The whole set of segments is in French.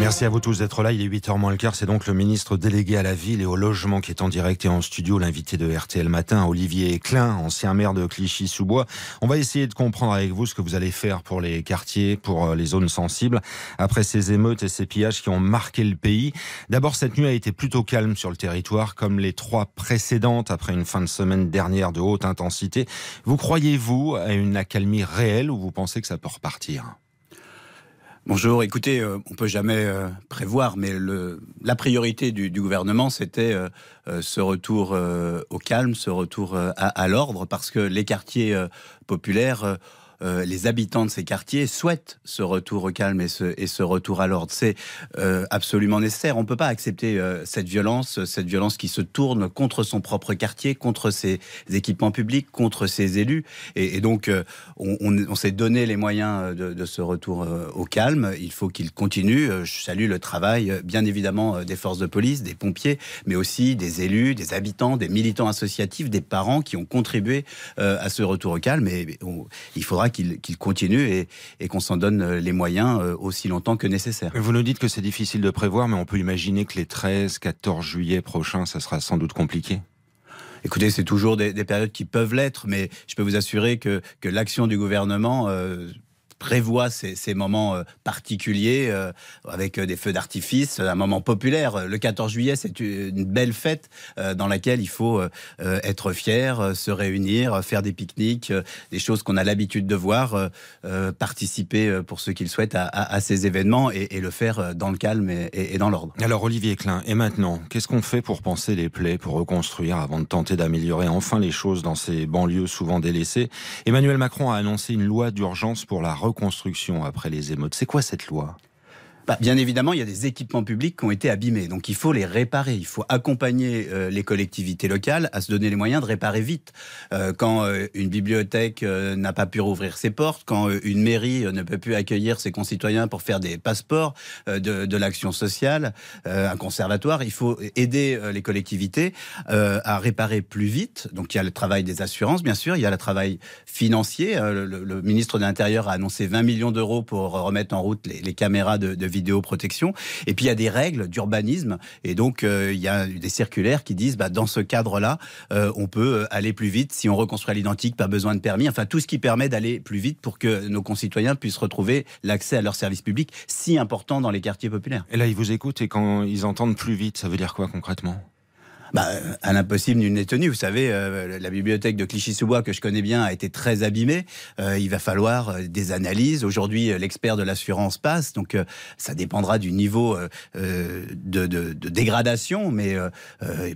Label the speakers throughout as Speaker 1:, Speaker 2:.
Speaker 1: Merci à vous tous d'être là. Il est 8h moins le quart. C'est donc le ministre délégué à la ville et au logement qui est en direct et en studio, l'invité de RTL Matin, Olivier Klein, ancien maire de Clichy-sous-Bois. On va essayer de comprendre avec vous ce que vous allez faire pour les quartiers, pour euh, les zones sensibles, après ces émeutes et ces pillages qui ont marqué le pays. D'abord, cette nuit a été plutôt calme sur le territoire, comme les trois précédentes après une fin de semaine dernière de haute intensité. Vous croyez-vous à une accalmie réelle ou vous pensez que ça peut repartir?
Speaker 2: Bonjour, écoutez, euh, on peut jamais euh, prévoir, mais la priorité du, gouvernement, c'était euh, ce retour au calme, ce retour à l'ordre, parce que les quartiers populaires euh, les habitants de ces quartiers souhaitent ce retour au calme et ce, et ce retour à l'ordre. C'est euh, absolument nécessaire. On ne peut pas accepter euh, cette violence, cette violence qui se tourne contre son propre quartier, contre ses équipements publics, contre ses élus. Et, donc, on, s'est donné les moyens de, de ce retour au calme. Il faut qu'il continue. Je salue le travail, bien évidemment, des forces de police, des pompiers, mais aussi des élus, des habitants, des militants associatifs, des parents qui ont contribué à ce retour au calme. Et il faudra qu'il continue et, qu'on s'en donne euh, les moyens euh, aussi longtemps que nécessaire.
Speaker 1: Vous nous dites que c'est difficile de prévoir, mais on peut imaginer que les 13, 14 juillet prochains, ça sera sans doute compliqué.
Speaker 2: Écoutez, c'est toujours des, périodes qui peuvent l'être, mais je peux vous assurer que, l'action du gouvernement euh, prévoit ces, ces moments euh, particuliers euh, avec euh, des feux d'artifice, un moment populaire. Le 14 juillet, c'est une belle fête dans laquelle il faut être fier, se réunir, faire des pique-niques, des choses qu'on a l'habitude de voir, participer pour ceux qui le souhaitent à, à, ces événements et, et, le faire dans le calme et, et dans l'ordre.
Speaker 1: Alors Olivier Klein, et maintenant, qu'est-ce qu'on fait pour penser les plaies, pour reconstruire avant de tenter d'améliorer enfin les choses dans ces banlieues souvent délaissées? Emmanuel Macron a annoncé une loi d'urgence pour la reconstruction reconstruction après les émeutes. C'est quoi cette loi?
Speaker 2: Bah, bien évidemment, il y a des équipements publics qui ont été abîmés. Donc il faut les réparer. Il faut accompagner euh, les collectivités locales à se donner les moyens de réparer vite. Euh, quand euh, une bibliothèque n'a pas pu rouvrir ses portes, quand une mairie ne peut plus accueillir ses concitoyens pour faire des passeports de, l'action sociale, un conservatoire, il faut aider les collectivités à réparer plus vite. Donc il y a le travail des assurances, bien sûr. Il y a le travail financier. Le, ministre de l'Intérieur a annoncé 20 millions d'euros pour remettre en route les, les caméras de, de vidéoprotection. Et puis il y a des règles d'urbanisme. Et donc euh, il y a des circulaires qui disent, bah, dans ce cadre-là, euh, on peut euh, aller plus vite si on reconstruit à l'identique, pas besoin de permis. Enfin tout ce qui permet d'aller plus vite pour que nos concitoyens puissent retrouver l'accès à leurs services publics si importants dans les quartiers populaires.
Speaker 1: Et là, ils vous écoutent et quand ils entendent plus vite, ça veut dire quoi concrètement?
Speaker 2: Bah, à l'impossible, nul n'est tenu. Vous savez, euh, la bibliothèque de Clichy-sous-Bois, que je connais bien, a été très abîmée. Euh, il va falloir euh, des analyses. Aujourd'hui, l'expert de l'assurance passe, donc ça dépendra du niveau de, dégradation, mais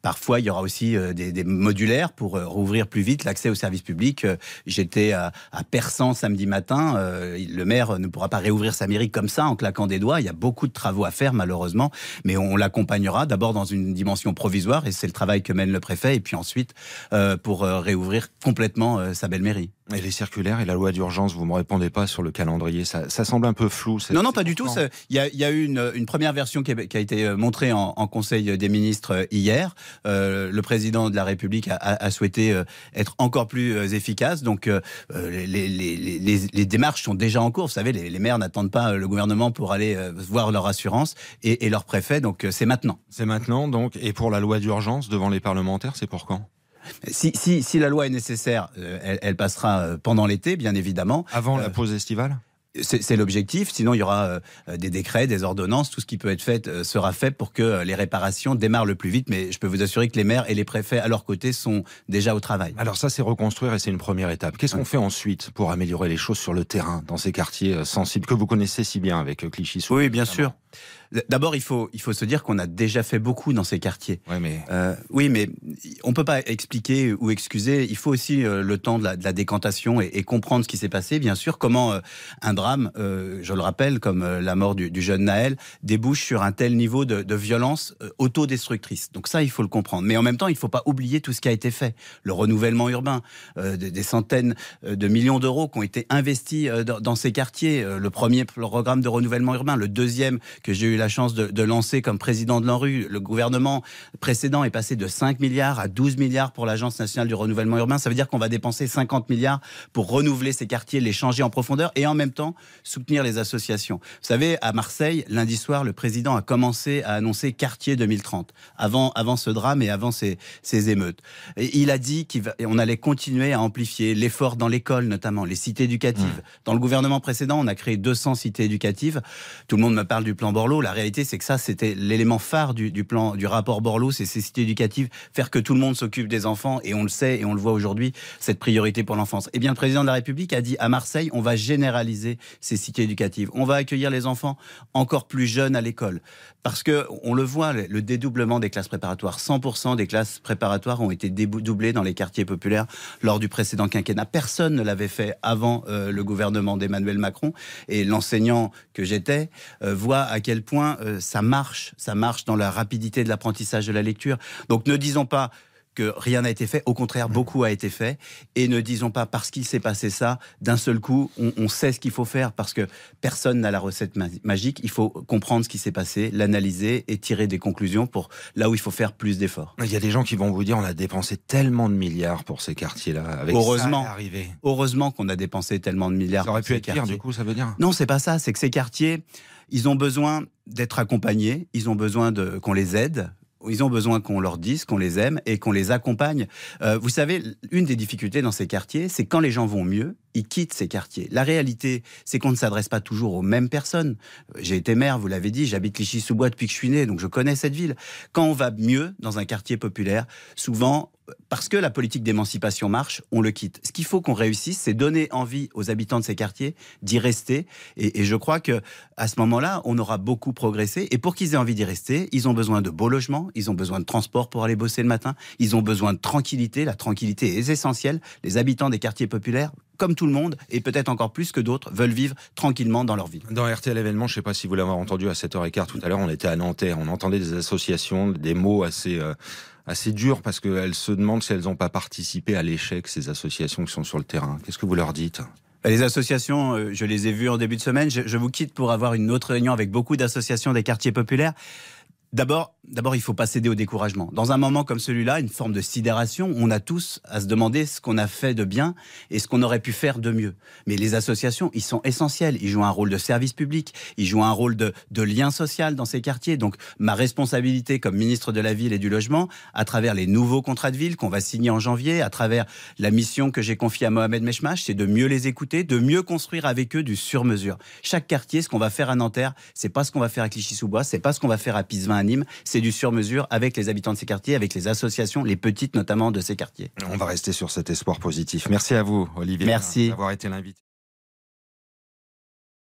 Speaker 2: parfois, il y aura aussi des, des, modulaires pour rouvrir plus vite l'accès aux services publics. J'étais à, à Persan samedi matin. le maire ne pourra pas réouvrir sa mairie comme ça, en claquant des doigts. Il y a beaucoup de travaux à faire, malheureusement, mais on l'accompagnera d'abord dans une dimension provisoire et c'est le travail que mène le préfet, et puis ensuite euh, pour euh, réouvrir complètement euh, sa belle mairie.
Speaker 1: Et les circulaires et la loi d'urgence, vous me répondez pas sur le calendrier. Ça, ça semble un peu flou.
Speaker 2: Non, non, pas du tout. Il y a, y a, eu une, une première version qui a, qui a été montrée en, en, Conseil des ministres hier. Euh, le président de la République a, a, souhaité être encore plus efficace. Donc, euh, les, les, les, les, démarches sont déjà en cours. Vous savez, les, maires n'attendent pas le gouvernement pour aller voir leur assurance et, et leur préfet. Donc, c'est maintenant.
Speaker 1: C'est maintenant, donc. Et pour la loi d'urgence devant les parlementaires, c'est pour quand?
Speaker 2: Si, si, si, la loi est nécessaire, euh, elle, elle passera euh, pendant l'été, bien évidemment.
Speaker 1: Avant la euh, pause estivale?
Speaker 2: c'est l'objectif. Sinon, il y aura des décrets, des ordonnances, tout ce qui peut être fait sera fait pour que les réparations démarrent le plus vite. Mais je peux vous assurer que les maires et les préfets, à leur côté, sont déjà au travail.
Speaker 1: Alors ça, c'est reconstruire et c'est une première étape. Qu'est-ce qu'on fait ensuite pour améliorer les choses sur le terrain, dans ces quartiers sensibles que vous connaissez si bien avec Clichy
Speaker 2: Oui, bien sûr. D'abord, il faut, il faut se dire qu'on a déjà fait beaucoup dans ces quartiers.
Speaker 1: mais...
Speaker 2: Euh, oui, mais on peut pas expliquer ou excuser. Il faut aussi euh, le temps de la, décantation et, comprendre ce qui s'est passé. Bien sûr, comment euh, un, drame, je le rappelle, comme la mort du, jeune Naël, débouche sur un tel niveau de, violence autodestructrice. Donc ça, il faut le comprendre. Mais en même temps, il ne faut pas oublier tout ce qui a été fait. Le renouvellement urbain, des, centaines de millions d'euros qui ont été investis dans, ces quartiers. le premier programme de renouvellement urbain, le deuxième que j'ai eu la chance de, de lancer comme président de l'ANRU. Le gouvernement précédent est passé de 5 milliards à 12 milliards pour l'Agence nationale du renouvellement urbain. Ça veut dire qu'on va dépenser 50 milliards pour renouveler ces quartiers, les changer en profondeur et en même temps soutenir les associations. Vous savez, à Marseille, lundi soir, le président a commencé à annoncer quartier 2030, avant, avant ce drame et avant ces, ces émeutes. Et il a dit qu'on allait continuer à amplifier l'effort dans l'école, notamment les cités éducatives. Mmh. Dans le gouvernement précédent, on a créé 200 cités éducatives. Tout le monde me parle du plan Borloo. La réalité, c'est que ça, c'était l'élément phare du, plan, du rapport Borloo, c'est ces cités éducatives, faire que tout le monde s'occupe des enfants, et on le sait et on le voit aujourd'hui, cette priorité pour l'enfance. Eh bien, le président de la République a dit à Marseille, on va généraliser ces cités éducatives. On va accueillir les enfants encore plus jeunes à l'école. Parce que, on le voit, le dédoublement des classes préparatoires, 100% des classes préparatoires ont été dédoublées dans les quartiers populaires lors du précédent quinquennat. Personne ne l'avait fait avant euh, le gouvernement d'Emmanuel Macron. Et l'enseignant que j'étais euh, voit à quel point euh, ça marche, ça marche dans la rapidité de l'apprentissage de la lecture. Donc ne disons pas que rien n'a été fait. Au contraire, mm. beaucoup a été fait. Et ne disons pas parce qu'il s'est passé ça, d'un seul coup, on, sait ce qu'il faut faire parce que personne n'a la recette magique. Il faut comprendre ce qui s'est passé, l'analyser et tirer des conclusions pour là où il faut faire plus d'efforts.
Speaker 1: Il y a des gens qui vont vous dire on a dépensé tellement de milliards pour ces quartiers-là. Avec
Speaker 2: heureusement,
Speaker 1: ça
Speaker 2: heureusement qu'on a dépensé tellement de milliards.
Speaker 1: Ça aurait pu être pire, du coup, ça veut dire
Speaker 2: Non, c'est pas ça. C'est que ces quartiers, ils ont besoin d'être accompagnés. Ils ont besoin de qu'on les aide ils ont besoin qu'on leur dise qu'on les aime et qu'on les accompagne. Euh, vous savez, une des difficultés dans ces quartiers, c'est quand les gens vont mieux, ils quittent ces quartiers. La réalité, c'est qu'on ne s'adresse pas toujours aux mêmes personnes. J'ai été maire, vous l'avez dit, j'habite Clichy-sous-Bois depuis que je suis né, donc je connais cette ville. Quand on va mieux dans un quartier populaire, souvent, parce que la politique d'émancipation marche, on le quitte. Ce qu'il faut qu'on réussisse, c'est donner envie aux habitants de ces quartiers d'y rester. Et, je crois que à ce moment-là, on aura beaucoup progressé. Et pour qu'ils aient envie d'y rester, ils ont besoin de beaux logements, ils ont besoin de transport pour aller bosser le matin, ils ont besoin de tranquillité. La tranquillité est essentielle. Les habitants des quartiers populaires comme tout le monde, et peut-être encore plus que d'autres, veulent vivre tranquillement dans leur vie.
Speaker 1: Dans RTL événement, je ne sais pas si vous l'avez entendu à 7h15 tout à l'heure, on était à Nanterre, on entendait des associations, des mots assez... Euh, assez durs parce qu'elles se demandent si elles n'ont pas participé à l'échec, ces associations qui sont sur le terrain. Qu'est-ce que vous leur dites?
Speaker 2: Bah, les associations, euh, je les ai vues en début de semaine. Je, vous quitte pour avoir une autre réunion avec beaucoup d'associations des quartiers populaires. D'abord, d'abord, il faut pas céder au découragement. Dans un moment comme celui-là, une forme de sidération, on a tous à se demander ce qu'on a fait de bien et ce qu'on aurait pu faire de mieux. Mais les associations, ils sont essentiels. Ils jouent un rôle de service public, ils jouent un rôle de, lien social dans ces quartiers. Donc, ma responsabilité comme ministre de la Ville et du Logement, à travers les nouveaux contrats de ville qu'on va signer en janvier, à travers la mission que j'ai confiée à Mohamed Meshmash, c'est de mieux les écouter, de mieux construire avec eux du sur-mesure. Chaque quartier, ce qu'on va faire à Nanterre, c'est pas ce qu'on va faire à Clichy-sous-Bois, c'est pas ce qu'on va faire à Pisevin Nîmes, c'est du sur-mesure avec les habitants de ces quartiers, avec les associations, les petites notamment de ces quartiers.
Speaker 1: On va rester sur cet espoir positif. Merci à vous, Olivier. D'avoir été l'invité.